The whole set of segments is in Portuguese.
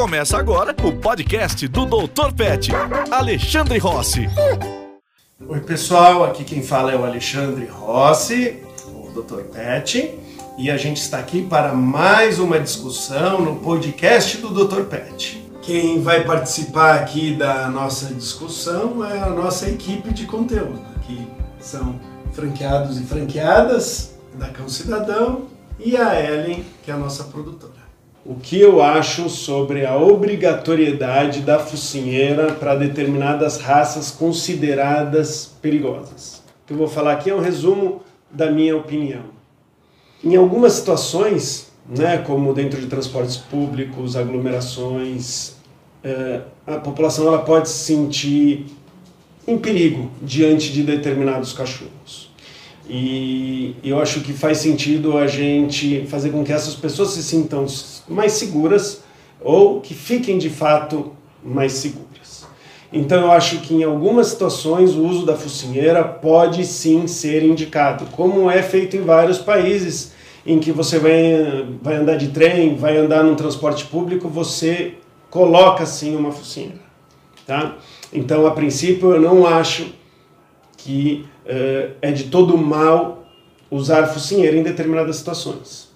Começa agora o podcast do Dr. Pet, Alexandre Rossi. Oi, pessoal, aqui quem fala é o Alexandre Rossi, o Dr. Pet, e a gente está aqui para mais uma discussão no podcast do Dr. Pet. Quem vai participar aqui da nossa discussão é a nossa equipe de conteúdo, que são franqueados e franqueadas da Cão Cidadão e a Ellen, que é a nossa produtora. O que eu acho sobre a obrigatoriedade da focinheira para determinadas raças consideradas perigosas? O que eu vou falar aqui é um resumo da minha opinião. Em algumas situações, né, como dentro de transportes públicos, aglomerações, eh, a população ela pode se sentir em perigo diante de determinados cachorros. E eu acho que faz sentido a gente fazer com que essas pessoas se sintam mais seguras ou que fiquem de fato mais seguras. Então eu acho que em algumas situações o uso da focinheira pode sim ser indicado, como é feito em vários países em que você vai, vai andar de trem, vai andar num transporte público, você coloca sim uma focinheira. Tá? Então, a princípio, eu não acho que uh, é de todo mal usar focinheira em determinadas situações.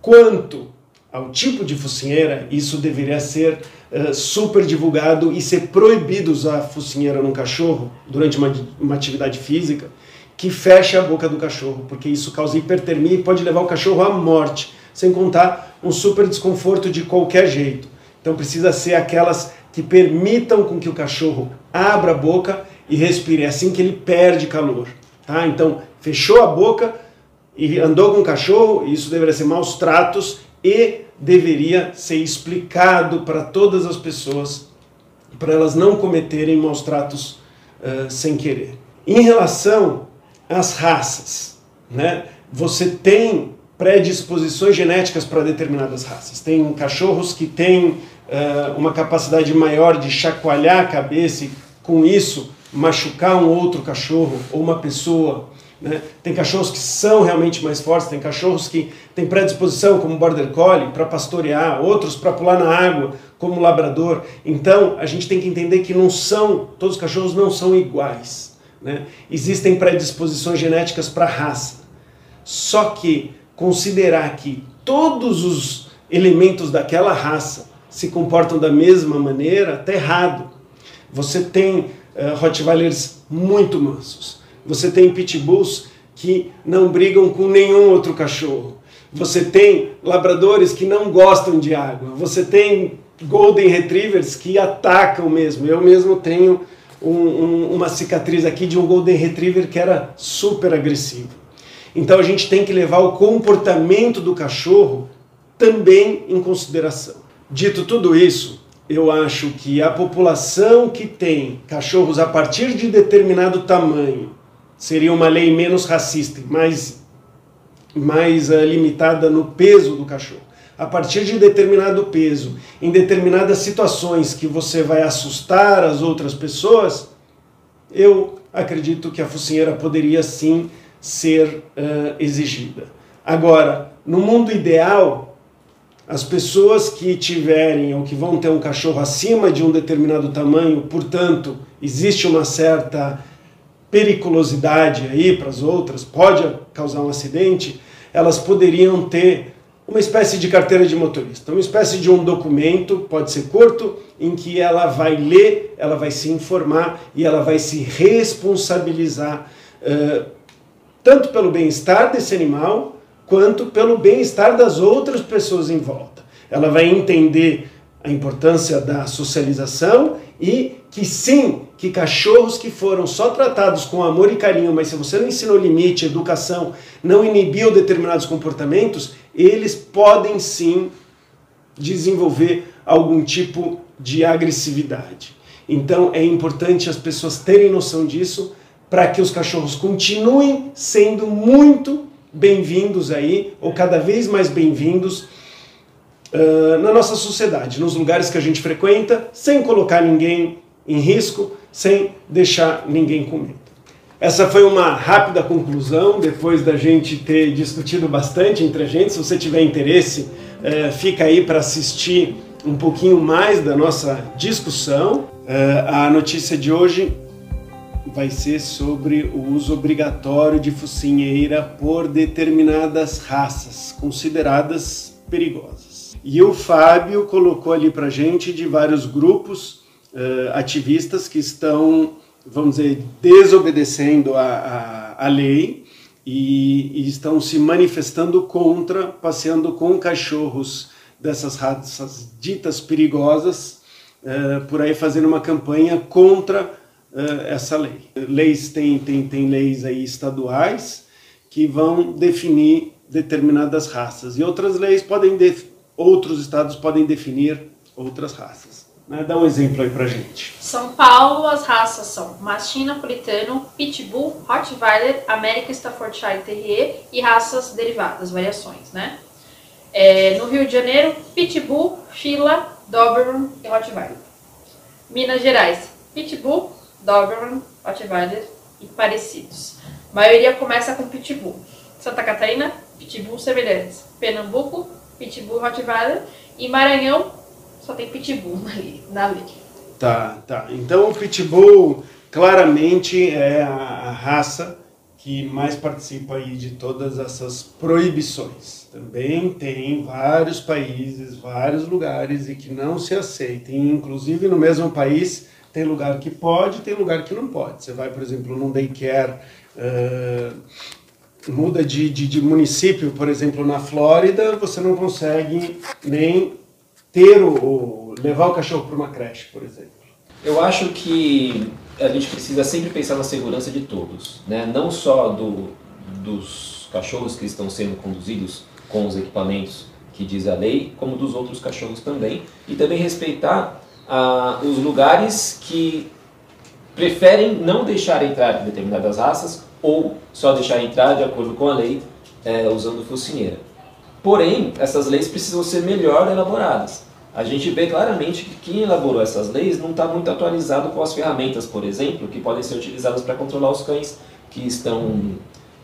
Quanto ao tipo de focinheira, isso deveria ser uh, super divulgado e ser proibido usar focinheira num cachorro durante uma, uma atividade física que feche a boca do cachorro, porque isso causa hipertermia e pode levar o cachorro à morte, sem contar um super desconforto de qualquer jeito. Então precisa ser aquelas que permitam com que o cachorro abra a boca e respire. É assim que ele perde calor. Tá? Então, fechou a boca e andou com o cachorro, isso deveria ser maus tratos e deveria ser explicado para todas as pessoas, para elas não cometerem maus tratos uh, sem querer. Em relação às raças, né? você tem predisposições genéticas para determinadas raças. Tem cachorros que têm uh, uma capacidade maior de chacoalhar a cabeça e, com isso, machucar um outro cachorro ou uma pessoa. Né? Tem cachorros que são realmente mais fortes, tem cachorros que têm predisposição, como Border Collie, para pastorear, outros para pular na água, como Labrador. Então, a gente tem que entender que não são, todos os cachorros não são iguais. Né? Existem predisposições genéticas para raça. Só que considerar que todos os elementos daquela raça se comportam da mesma maneira, está errado. Você tem uh, Rottweilers muito mansos. Você tem Pitbulls que não brigam com nenhum outro cachorro. Você tem labradores que não gostam de água. Você tem Golden Retrievers que atacam mesmo. Eu mesmo tenho um, um, uma cicatriz aqui de um Golden Retriever que era super agressivo. Então a gente tem que levar o comportamento do cachorro também em consideração. Dito tudo isso, eu acho que a população que tem cachorros a partir de determinado tamanho seria uma lei menos racista, mais, mais uh, limitada no peso do cachorro. A partir de determinado peso, em determinadas situações que você vai assustar as outras pessoas, eu acredito que a focinheira poderia sim ser uh, exigida. Agora, no mundo ideal, as pessoas que tiverem ou que vão ter um cachorro acima de um determinado tamanho, portanto, existe uma certa periculosidade aí para as outras, pode causar um acidente, elas poderiam ter uma espécie de carteira de motorista, uma espécie de um documento, pode ser curto, em que ela vai ler, ela vai se informar e ela vai se responsabilizar uh, tanto pelo bem-estar desse animal quanto pelo bem-estar das outras pessoas em volta. Ela vai entender a importância da socialização e que sim, que cachorros que foram só tratados com amor e carinho, mas se você não ensinou limite, educação, não inibiu determinados comportamentos, eles podem sim desenvolver algum tipo de agressividade. Então é importante as pessoas terem noção disso para que os cachorros continuem sendo muito bem-vindos aí, ou cada vez mais bem-vindos uh, na nossa sociedade, nos lugares que a gente frequenta, sem colocar ninguém em risco, sem deixar ninguém com medo. Essa foi uma rápida conclusão, depois da gente ter discutido bastante entre a gente. Se você tiver interesse, uh, fica aí para assistir um pouquinho mais da nossa discussão. Uh, a notícia de hoje vai ser sobre o uso obrigatório de focinheira por determinadas raças consideradas perigosas. E o Fábio colocou ali para gente de vários grupos uh, ativistas que estão, vamos dizer, desobedecendo a, a, a lei e, e, estão se manifestando contra, passeando com cachorros dessas raças ditas perigosas, uh, por aí fazendo uma campanha contra uh, essa lei. Leis tem, tem, tem leis aí estaduais que vão definir determinadas raças e outras leis podem outros estados podem definir outras raças. Né? Dá um exemplo aí pra gente. São Paulo, as raças são Mastim Napolitano, Pitbull, Rottweiler, American Staffordshire Terrier e raças derivadas, variações, né? É, no Rio de Janeiro, Pitbull, Fila, Doberman e Rottweiler. Minas Gerais, Pitbull, Doberman, Rottweiler e parecidos. A maioria começa com Pitbull. Santa Catarina, Pitbull semelhantes. Pernambuco, Pitbull, Rottweiler. E Maranhão, só tem Pitbull na lei. Tá, tá. Então o Pitbull claramente é a raça que mais participa aí de todas essas proibições. Também tem vários países, vários lugares e que não se aceitem, inclusive no mesmo país tem lugar que pode, tem lugar que não pode. Você vai, por exemplo, num daycare, uh, muda de, de, de, município, por exemplo, na Flórida, você não consegue nem ter o, levar o cachorro para uma creche, por exemplo. Eu acho que a gente precisa sempre pensar na segurança de todos, né? não só do, dos cachorros que estão sendo conduzidos com os equipamentos que diz a lei, como dos outros cachorros também, e também respeitar ah, os lugares que preferem não deixar entrar determinadas raças ou só deixar entrar de acordo com a lei é, usando focinheira. Porém, essas leis precisam ser melhor elaboradas. A gente vê claramente que quem elaborou essas leis não está muito atualizado com as ferramentas, por exemplo, que podem ser utilizadas para controlar os cães que estão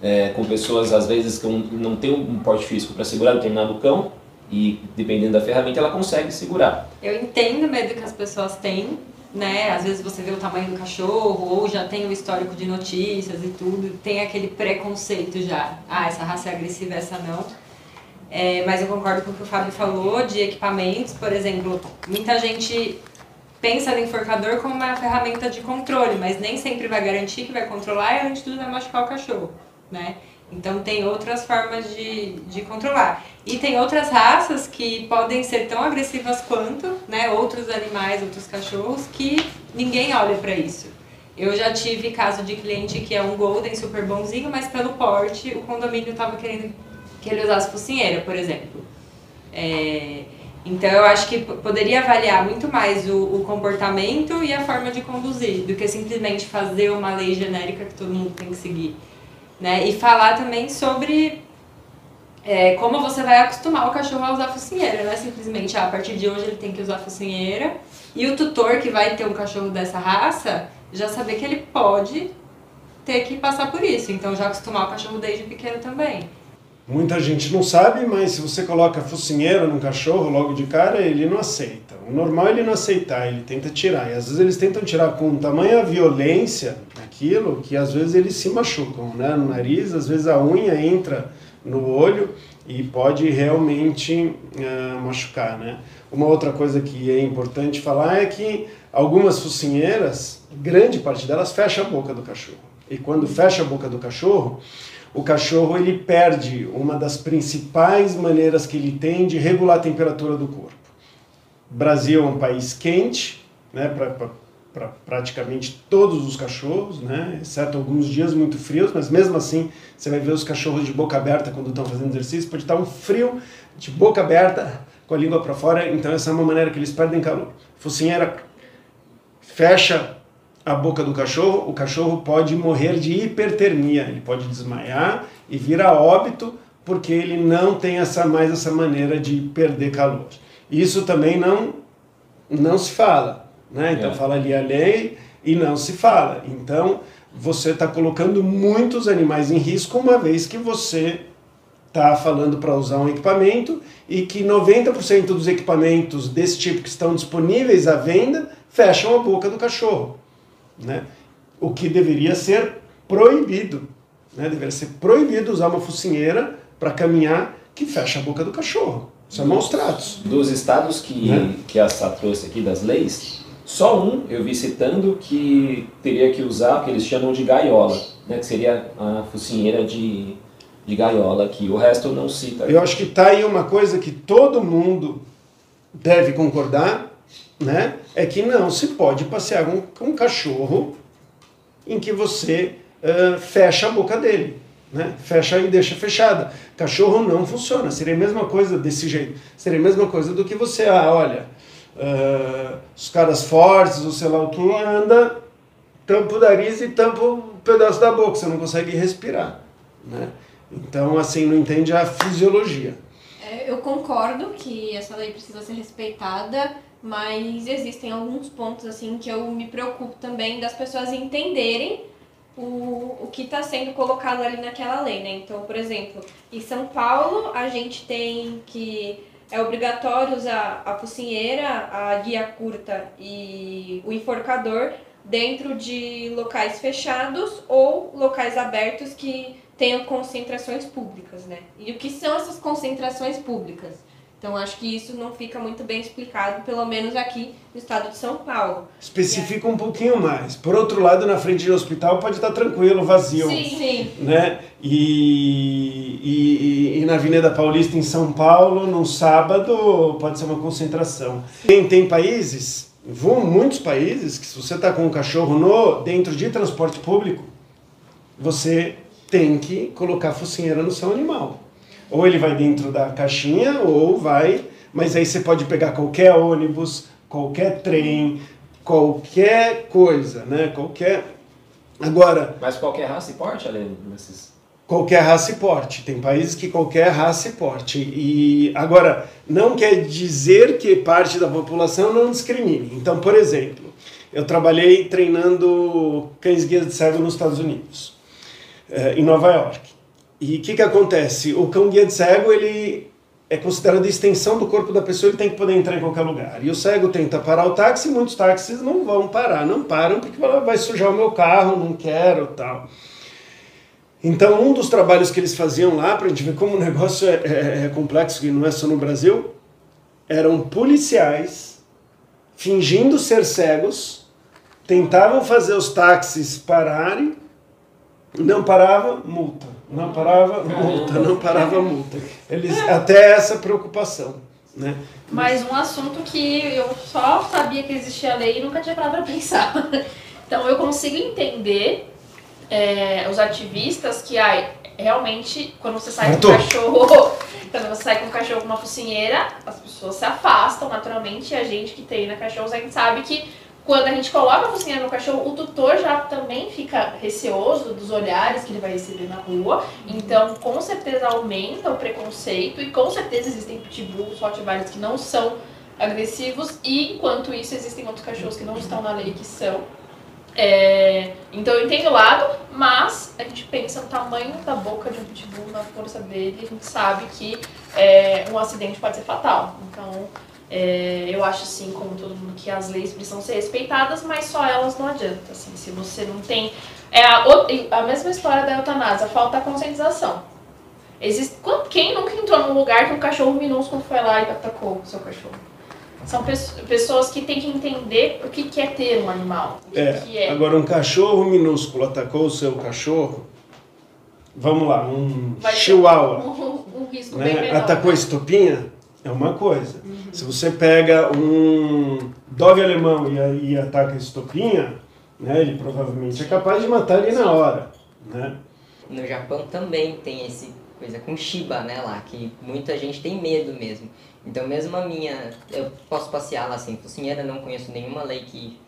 é, com pessoas, às vezes, que não têm um porte físico para segurar determinado cão e dependendo da ferramenta ela consegue segurar. Eu entendo o medo que as pessoas têm, né? Às vezes você vê o tamanho do cachorro ou já tem o histórico de notícias e tudo, tem aquele preconceito já. Ah, essa raça é agressiva, essa não. É, mas eu concordo com o que o Fábio falou de equipamentos, por exemplo, muita gente pensa no enforcador como uma ferramenta de controle, mas nem sempre vai garantir que vai controlar e além de tudo vai machucar o cachorro, né? Então tem outras formas de, de controlar. E tem outras raças que podem ser tão agressivas quanto, né, outros animais, outros cachorros, que ninguém olha para isso. Eu já tive caso de cliente que é um golden super bonzinho, mas pelo porte o condomínio estava querendo que ele usasse focinheira, por exemplo. É, então eu acho que poderia avaliar muito mais o, o, comportamento e a forma de conduzir, do que simplesmente fazer uma lei genérica que todo mundo tem que seguir. Né? E falar também sobre é, como você vai acostumar o cachorro a usar focinheira, não é simplesmente ah, a partir de hoje ele tem que usar focinheira. E o tutor que vai ter um cachorro dessa raça já saber que ele pode ter que passar por isso. Então já acostumar o cachorro desde pequeno também. Muita gente não sabe, mas se você coloca focinheira num cachorro logo de cara, ele não aceita. O normal é ele não aceitar, ele tenta tirar. E às vezes eles tentam tirar com tamanha violência aquilo que às vezes eles se machucam, né? No nariz, às vezes a unha entra no olho e pode realmente uh, machucar, né? Uma outra coisa que é importante falar é que algumas focinheiras, grande parte delas fecha a boca do cachorro. E quando fecha a boca do cachorro, o cachorro ele perde uma das principais maneiras que ele tem de regular a temperatura do corpo. Brasil é um país quente, né, para praticamente todos os cachorros, né, exceto alguns dias muito frios, mas mesmo assim você vai ver os cachorros de boca aberta quando estão fazendo exercício, pode estar um frio de boca aberta com a língua para fora, então essa é uma maneira que eles perdem calor. Focinheira fecha a boca do cachorro, o cachorro pode morrer de hipertermia, ele pode desmaiar e vir a óbito porque ele não tem essa mais essa maneira de perder calor. Isso também não não se fala, né? Então é. fala ali a lei e não se fala. Então você está colocando muitos animais em risco uma vez que você está falando para usar um equipamento e que 90% dos equipamentos desse tipo que estão disponíveis à venda fecham a boca do cachorro. Né? O que deveria ser proibido. Né? Deveria ser proibido usar uma focinheira para caminhar que fecha a boca do cachorro. Isso é maus tratos. Dos estados que, Né? que a Sá trouxe aqui, das leis, só um eu vi citando que teria que usar o que eles chamam de gaiola, né? que seria a focinheira de, de gaiola, que o resto não cita. Eu acho que tá aí uma coisa que todo mundo deve concordar, né? É que não se pode passear com, um cachorro em que você ah, fecha a boca dele, né? Fecha e deixa fechada. Cachorro não funciona. Seria a mesma coisa desse jeito. Seria a mesma coisa do que você, ah, olha, ah, os caras fortes, ou sei lá o que, anda, tampa o nariz e tampa um pedaço da boca. Você não consegue respirar, né? Então, assim, não entende a fisiologia. É, eu concordo que essa lei precisa ser respeitada, mas existem alguns pontos assim que eu me preocupo também das pessoas entenderem o, o que está sendo colocado ali naquela lei, né? Então, por exemplo, em São Paulo a gente tem que é obrigatório usar a focinheira, a guia curta e o enforcador dentro de locais fechados ou locais abertos que tenham concentrações públicas, né? E o que são essas concentrações públicas? Então acho que isso não fica muito bem explicado, pelo menos aqui no estado de São Paulo. Especifica um pouquinho mais. Por outro lado, na frente do hospital pode estar tranquilo, vazio. Sim. Né? E, e, e na Avenida Paulista, em São Paulo, num sábado, pode ser uma concentração. Tem, tem países, vão muitos países, que se você está com um cachorro no, dentro de transporte público, você tem que colocar focinheira no seu animal. Ou ele vai dentro da caixinha, ou vai. Mas aí você pode pegar qualquer ônibus, qualquer trem, qualquer coisa, né? Qualquer. Agora, Mas qualquer raça e porte, além desses... qualquer raça e porte. Tem países que qualquer raça e porte. E agora, não quer dizer que parte da população não discrimine. Então, por exemplo, eu trabalhei treinando cães guias de cego nos Estados Unidos, eh, em Nova York. E o que, que acontece? O cão guia de cego, ele é considerado a extensão do corpo da pessoa, ele tem que poder entrar em qualquer lugar. E o cego tenta parar o táxi, muitos táxis não vão parar, não param porque vai sujar o meu carro, não quero, tal. Então, um dos trabalhos que eles faziam lá, para a gente ver como o negócio é, é- é complexo e não é só no Brasil, eram policiais fingindo ser cegos, tentavam fazer os táxis pararem, não parava, multa. Não parava, multa. Não parava, multa. Eles, até essa preocupação. Né? Mas um assunto que eu só sabia que existia a lei e nunca tinha parado pra pensar. Então eu consigo entender é, os ativistas que ai, realmente quando você sai com um cachorro, quando você sai com um cachorro com uma focinheira, as pessoas se afastam naturalmente e a gente que treina cachorros a gente sabe que quando a gente coloca a focinheira no cachorro, o tutor já também fica receoso dos olhares que ele vai receber na rua. Então, com certeza aumenta o preconceito e com certeza existem pitbulls, rottweilers que não são agressivos e enquanto isso existem outros cachorros que não estão na lei que são. É, então eu entendo o lado, mas a gente pensa no tamanho da boca de um pitbull, na força dele, a gente sabe que é, um acidente pode ser fatal. Então é, eu acho assim, como todo mundo, que as leis precisam ser respeitadas, mas só elas não adianta. Assim, se você não tem. É a, a mesma história da eutanásia, falta a conscientização. Existe, quem nunca entrou num lugar que um cachorro minúsculo foi lá e atacou o seu cachorro? São pes- pessoas que têm que entender o que é ter um animal. O que É, que é. agora um cachorro minúsculo atacou o seu cachorro, vamos lá, um Vai chihuahua, Um, um risco bem né, menor. atacou a estopinha, é uma coisa. Uhum. Se você pega um dove alemão e, e ataca a estopinha, né, ele provavelmente é capaz de matar ele na hora. Né? No Japão também tem esse coisa com Shiba, né, lá, que muita gente tem medo mesmo. Então mesmo a minha, eu posso passear lá sem focinheira, não conheço nenhuma lei que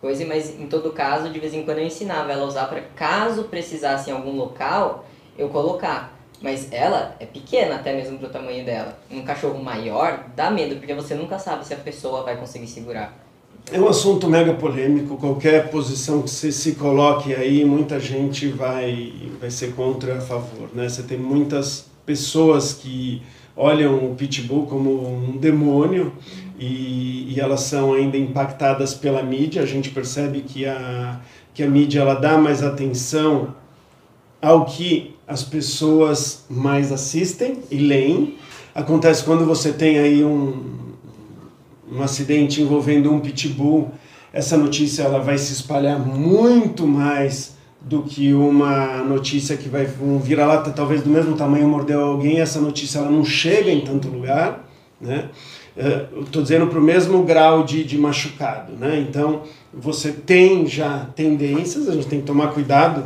coisa, mas em todo caso, de vez em quando eu ensinava ela a usar para caso precisasse em algum local, eu colocar. Mas ela é pequena até mesmo pro tamanho dela. Um cachorro maior dá medo, porque você nunca sabe se a pessoa vai conseguir segurar. É um assunto mega polêmico, qualquer posição que você se coloque aí, muita gente vai, vai ser contra a favor. Né? Você tem muitas pessoas que olham o pitbull como um demônio e, e, elas são ainda impactadas pela mídia. A gente percebe que a, que a mídia ela dá mais atenção ao que as pessoas mais assistem e leem. Acontece quando você tem aí um, um acidente envolvendo um pitbull, essa notícia ela vai se espalhar muito mais do que uma notícia que vai um vira-lata talvez do mesmo tamanho mordeu alguém, essa notícia ela não chega em tanto lugar, né? Estou dizendo para o mesmo grau de, de machucado, né? Então você tem já tendências, a gente tem que tomar cuidado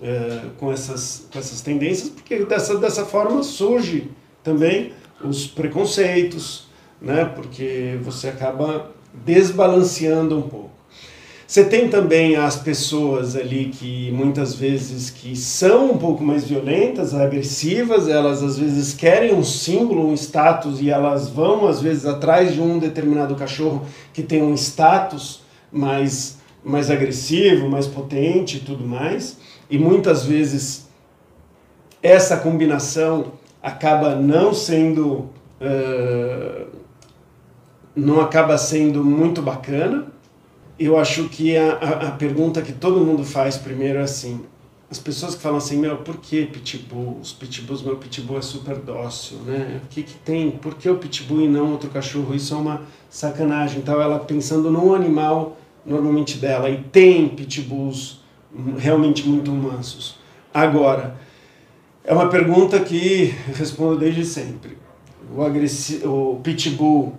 uh, com, essas, com essas tendências, porque dessa, dessa forma surge também os preconceitos, né? Porque você acaba desbalanceando um pouco. Você tem também as pessoas ali que muitas vezes que são um pouco mais violentas, agressivas, elas às vezes querem um símbolo, um status e elas vão às vezes atrás de um determinado cachorro que tem um status mais mais agressivo, mais potente e tudo mais. E muitas vezes essa combinação acaba não sendo uh, não acaba sendo muito bacana eu acho que a, a, a, pergunta que todo mundo faz primeiro é assim: as pessoas que falam assim, meu, por que pitbull? Os pitbulls, meu pitbull é super dócil, né? O que, que tem? Por que o pitbull e não outro cachorro? Isso é uma sacanagem. Então, ela pensando no animal normalmente dela, e tem pitbulls realmente muito mansos. Agora, é uma pergunta que eu respondo desde sempre. O, agressi o pitbull,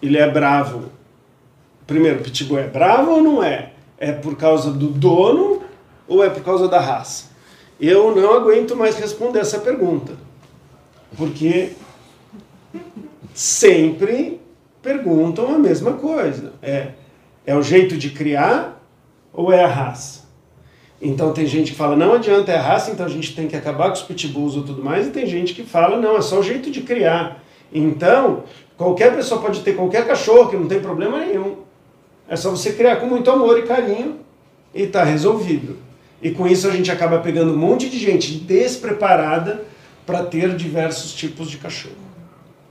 ele é bravo Primeiro, pitbull é bravo ou não é? É por causa do dono ou é por causa da raça? Eu não aguento mais responder essa pergunta. Porque sempre perguntam a mesma coisa. É, é o jeito de criar ou é a raça? Então tem gente que fala, não adianta, é a raça, então a gente tem que acabar com os pitbulls ou tudo mais, e tem gente que fala, não, é só o jeito de criar. Então, qualquer pessoa pode ter qualquer cachorro que não tem problema nenhum. É só você criar com muito amor e carinho e está resolvido. E com isso a gente acaba pegando um monte de gente despreparada para ter diversos tipos de cachorro.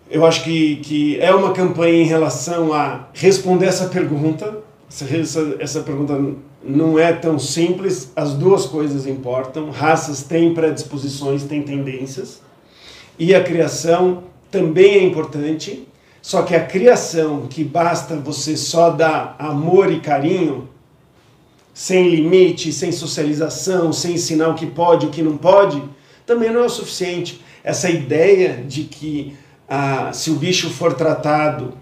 Eu acho que, que é uma campanha em relação a responder essa pergunta. Essa, essa, pergunta não é tão simples, as duas coisas importam. Raças têm predisposições, têm tendências. E a criação também é importante, só que a criação que basta você só dar amor e carinho, sem limite, sem socialização, sem ensinar o que pode o que não pode, também não é o suficiente. Essa ideia de que ah, se o bicho for tratado,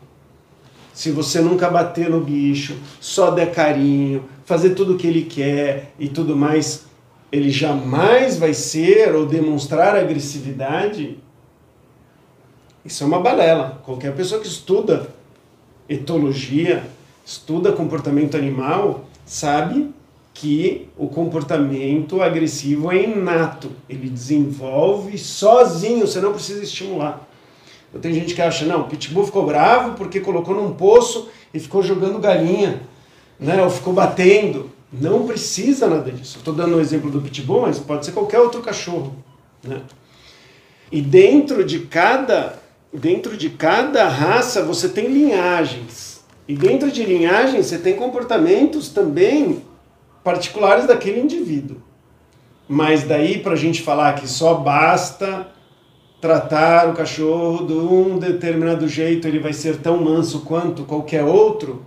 se você nunca bater no bicho, só der carinho, fazer tudo o que ele quer e tudo mais, ele jamais vai ser ou demonstrar agressividade, isso é uma balela. Qualquer pessoa que estuda etologia, estuda comportamento animal, sabe que o comportamento agressivo é inato. Ele desenvolve sozinho, você não precisa estimular. Eu tenho gente que acha, não, o pitbull ficou bravo porque colocou num poço e ficou jogando galinha, né? ou ficou batendo. Não precisa nada disso. Estou dando o um exemplo do pitbull, mas pode ser qualquer outro cachorro. Né? E dentro de cada dentro de cada raça você tem linhagens. E dentro de linhagens você tem comportamentos também particulares daquele indivíduo. Mas daí para a gente falar que só basta tratar o cachorro de um determinado jeito, ele vai ser tão manso quanto qualquer outro,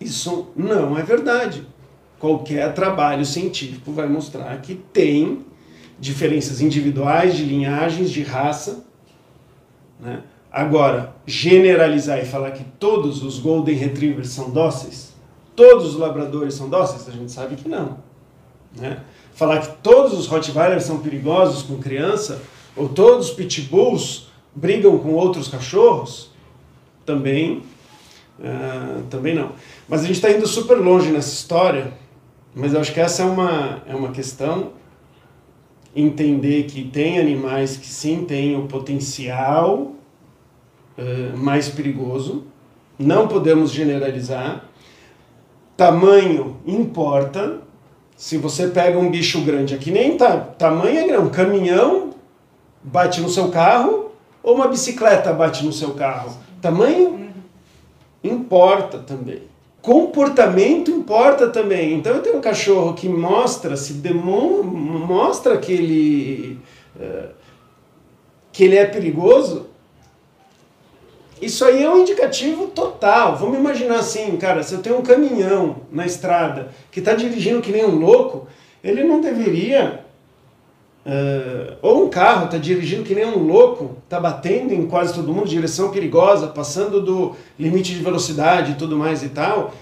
isso não é verdade. Qualquer trabalho científico vai mostrar que tem diferenças individuais de linhagens, de raça, né? Agora, generalizar e falar que todos os Golden Retrievers são dóceis, todos os labradores são dóceis, a gente sabe que não. Né? Falar que todos os Rottweilers são perigosos com criança, ou todos os Pitbulls brigam com outros cachorros, também, uh, também não. Mas a gente está indo super longe nessa história, mas eu acho que essa é uma, é uma questão. Entender que tem animais que sim têm o potencial uh, mais perigoso, não podemos generalizar, tamanho importa, Se você pega um bicho grande, aqui nem tá, tamanho é um caminhão bate no seu carro ou uma bicicleta bate no seu carro. Tamanho importa também. Comportamento importa também. Então eu tenho um cachorro que mostra, se demon, mostra que ele, eh, que ele é perigoso. Isso aí é um indicativo total. Vamos imaginar assim, cara, se eu tenho um caminhão na estrada que está dirigindo que nem um louco, ele não deveria Uh, ou um carro está dirigindo que nem um louco, está batendo em quase todo mundo, direção perigosa, passando do limite de velocidade e tudo mais e tal,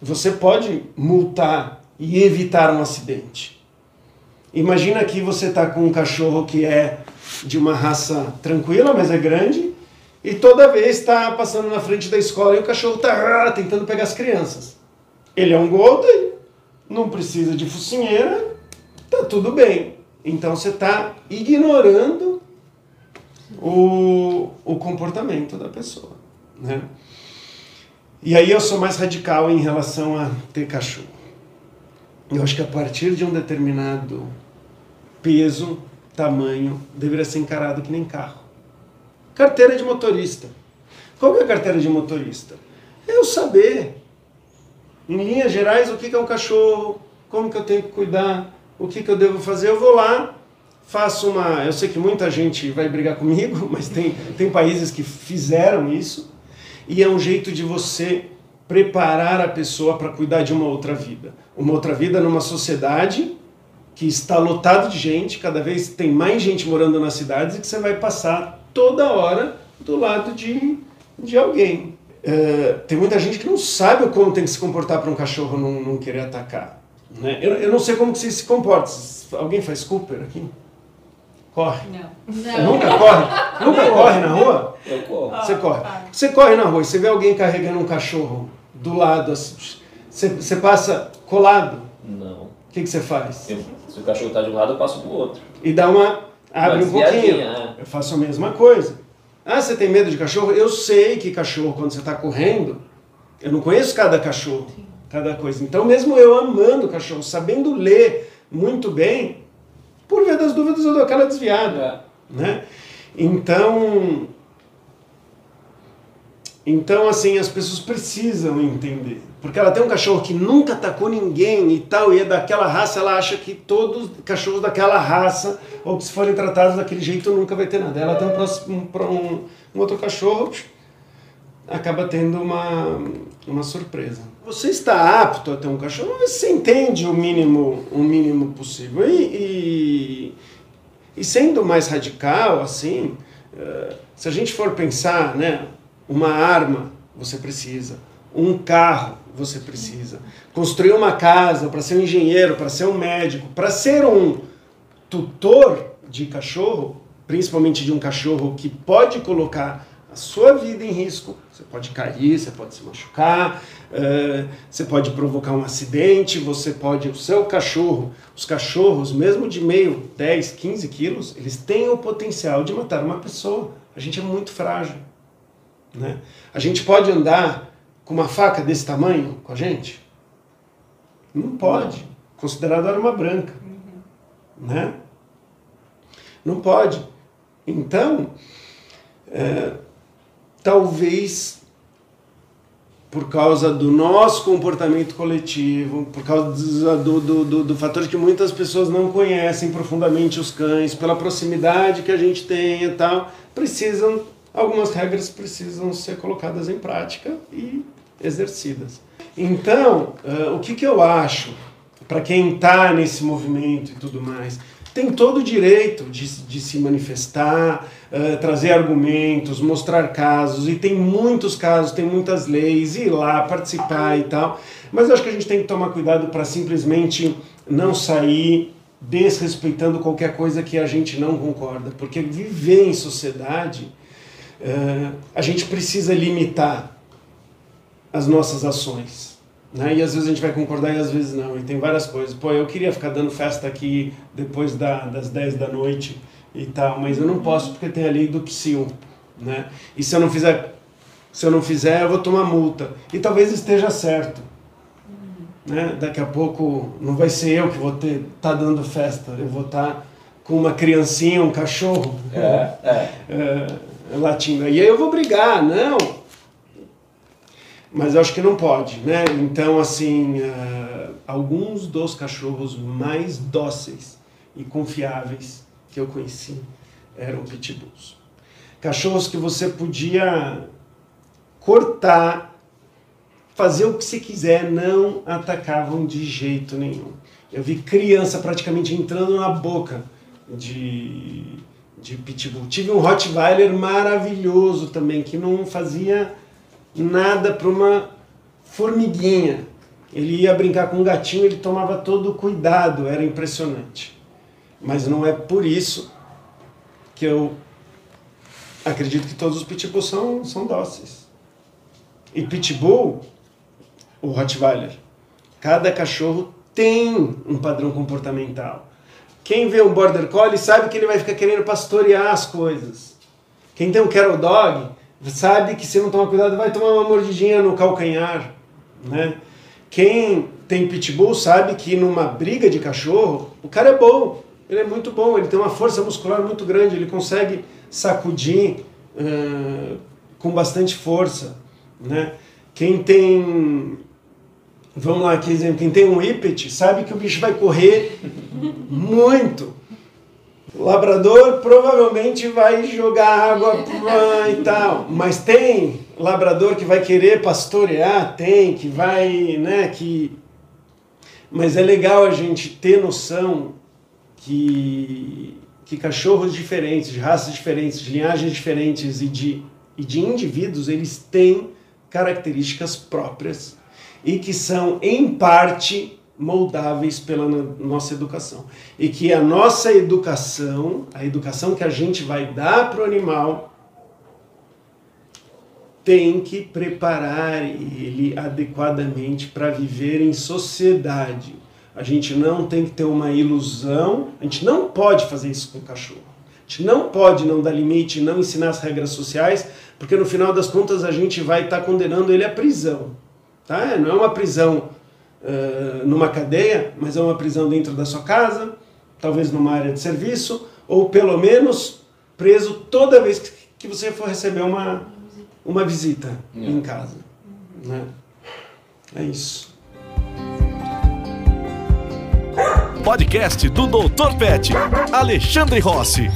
você pode multar e evitar um acidente. Imagina que você está com um cachorro que é de uma raça tranquila, mas é grande, e toda vez está passando na frente da escola e o cachorro está tentando pegar as crianças. Ele é um golden, não precisa de focinheira, tá tudo bem. Então você está ignorando o, o comportamento da pessoa. Né? E aí eu sou mais radical em relação a ter cachorro. Eu acho que a partir de um determinado peso, tamanho, deveria ser encarado que nem carro. Carteira de motorista. Qual é a carteira de motorista? É eu saber, em linhas gerais, o que é um cachorro, como que eu tenho que cuidar, o que, que eu devo fazer? Eu vou lá, faço uma. Eu sei que muita gente vai brigar comigo, mas tem, tem países que fizeram isso, e é um jeito de você preparar a pessoa para cuidar de uma outra vida. Uma outra vida numa sociedade que está lotado de gente, cada vez tem mais gente morando nas cidades e que você vai passar toda hora do lado de, de alguém. É, tem muita gente que não sabe como tem que se comportar para um cachorro não, não querer atacar. Né? Eu, eu não sei como que você se comporta. Alguém faz Cooper aqui? Corre? Não. Não. Nunca corre? Nunca corre na rua? Eu corro. Você corre. Você corre na rua e você vê alguém carregando um cachorro do lado, assim, você, você passa colado. Não. O que, que você faz? Eu- se o cachorro tá de um lado, eu passo pro outro. E dá uma. abre um pouquinho. é. Eu faço a mesma coisa. Ah, você tem medo de cachorro? Eu sei que cachorro, quando você está correndo, eu não conheço cada cachorro, cada coisa. Então, mesmo eu amando cachorro, sabendo ler muito bem, por via das dúvidas eu dou aquela desviada. Né? Então, então assim as pessoas precisam entender, porque ela tem um cachorro que nunca atacou ninguém e tal e é daquela raça, ela acha que todos os cachorros daquela raça ou que se forem tratados daquele jeito nunca vai ter nada. Ela tem um, próximo- um, um outro cachorro acaba tendo uma, uma surpresa. Você está apto a ter um cachorro, mas você entende o mínimo, o mínimo possível. E, e, e sendo mais radical, assim, eh, se a gente for pensar, né, uma arma você precisa, um carro você precisa, construir uma casa para ser um engenheiro, para ser um médico, para ser um tutor de cachorro, principalmente de um cachorro que pode colocar sua vida em risco, você pode cair, você pode se machucar, eh, você pode provocar um acidente, você pode. O seu cachorro, os cachorros, mesmo de meio, 10, 15 quilos, eles têm o potencial de matar uma pessoa. A gente é muito frágil. Né? A gente pode andar com uma faca desse tamanho com a gente? Não pode. Considerado arma branca. Né? Não pode. Então, é, talvez por causa do nosso comportamento coletivo, por causa do, do, do, do fator que muitas pessoas não conhecem profundamente os cães, pela proximidade que a gente tem e tal, precisam, algumas regras precisam ser colocadas em prática e exercidas. Então, eh, o que, que eu acho, para quem está nesse movimento e tudo mais, tem todo o direito de, de se manifestar, eh, trazer argumentos, mostrar casos, e tem muitos casos, tem muitas leis, ir lá participar e tal. Mas eu acho que a gente tem que tomar cuidado para simplesmente não sair desrespeitando qualquer coisa que a gente não concorda, porque viver em sociedade, eh, a gente precisa limitar as nossas ações. Né? E às vezes a gente vai concordar e às vezes não. E tem várias coisas. Pô, eu queria ficar dando festa aqui depois da, das 10 da noite e tal, mas eu não posso porque tem a lei do psil. Né? E se eu não fizer, se eu não fizer, eu vou tomar multa. E talvez esteja certo. Né? Daqui a pouco não vai ser eu que vou estar tá dando festa, eu vou estar tá com uma criancinha, um cachorro É, é. é, latindo. E aí eu vou brigar, não. Mas eu acho que não pode, né? Então, assim, uh, alguns dos cachorros mais dóceis e confiáveis que eu conheci eram pitbulls. Cachorros que você podia cortar, fazer o que você quiser, não atacavam de jeito nenhum. Eu vi criança praticamente entrando na boca de, de pitbull. Tive um Rottweiler maravilhoso também, que não fazia nada para uma formiguinha. Ele ia brincar com um gatinho, ele tomava todo o cuidado, era impressionante. Mas não é por isso que eu acredito que todos os pitbulls são, são dóceis. E pitbull, o Rottweiler, cada cachorro tem um padrão comportamental. Quem vê um Border Collie sabe que ele vai ficar querendo pastorear as coisas. Quem tem um Carol Dog sabe que se não tomar cuidado vai tomar uma mordidinha no calcanhar, né? Quem tem pitbull sabe que numa briga de cachorro, o cara é bom, ele é muito bom, ele tem uma força muscular muito grande, ele consegue sacudir uh, com bastante força, né? Quem tem, vamos lá, aqui exemplo, quem tem um whippet sabe que o bicho vai correr muito, o labrador provavelmente vai jogar água e tal, mas tem labrador que vai querer pastorear, tem, que vai, né, que... Mas é legal a gente ter noção que, que cachorros diferentes, de raças diferentes, de linhagens diferentes e de, e de indivíduos, eles têm características próprias e que são, em parte, moldáveis pela nossa educação. E que a nossa educação, a educação que a gente vai dar para o animal, tem que preparar ele adequadamente para viver em sociedade. A gente não tem que ter uma ilusão, a gente não pode fazer isso com o cachorro. A gente não pode não dar limite, não ensinar as regras sociais, porque no final das contas a gente vai estar tá condenando ele à prisão. Tá? Não é uma prisão uh, numa cadeia, mas é uma prisão dentro da sua casa, talvez numa área de serviço, ou pelo menos preso toda vez que você for receber uma, uma visita é. em casa. Né? É isso. Podcast do Dr. Pet, Alexandre Rossi.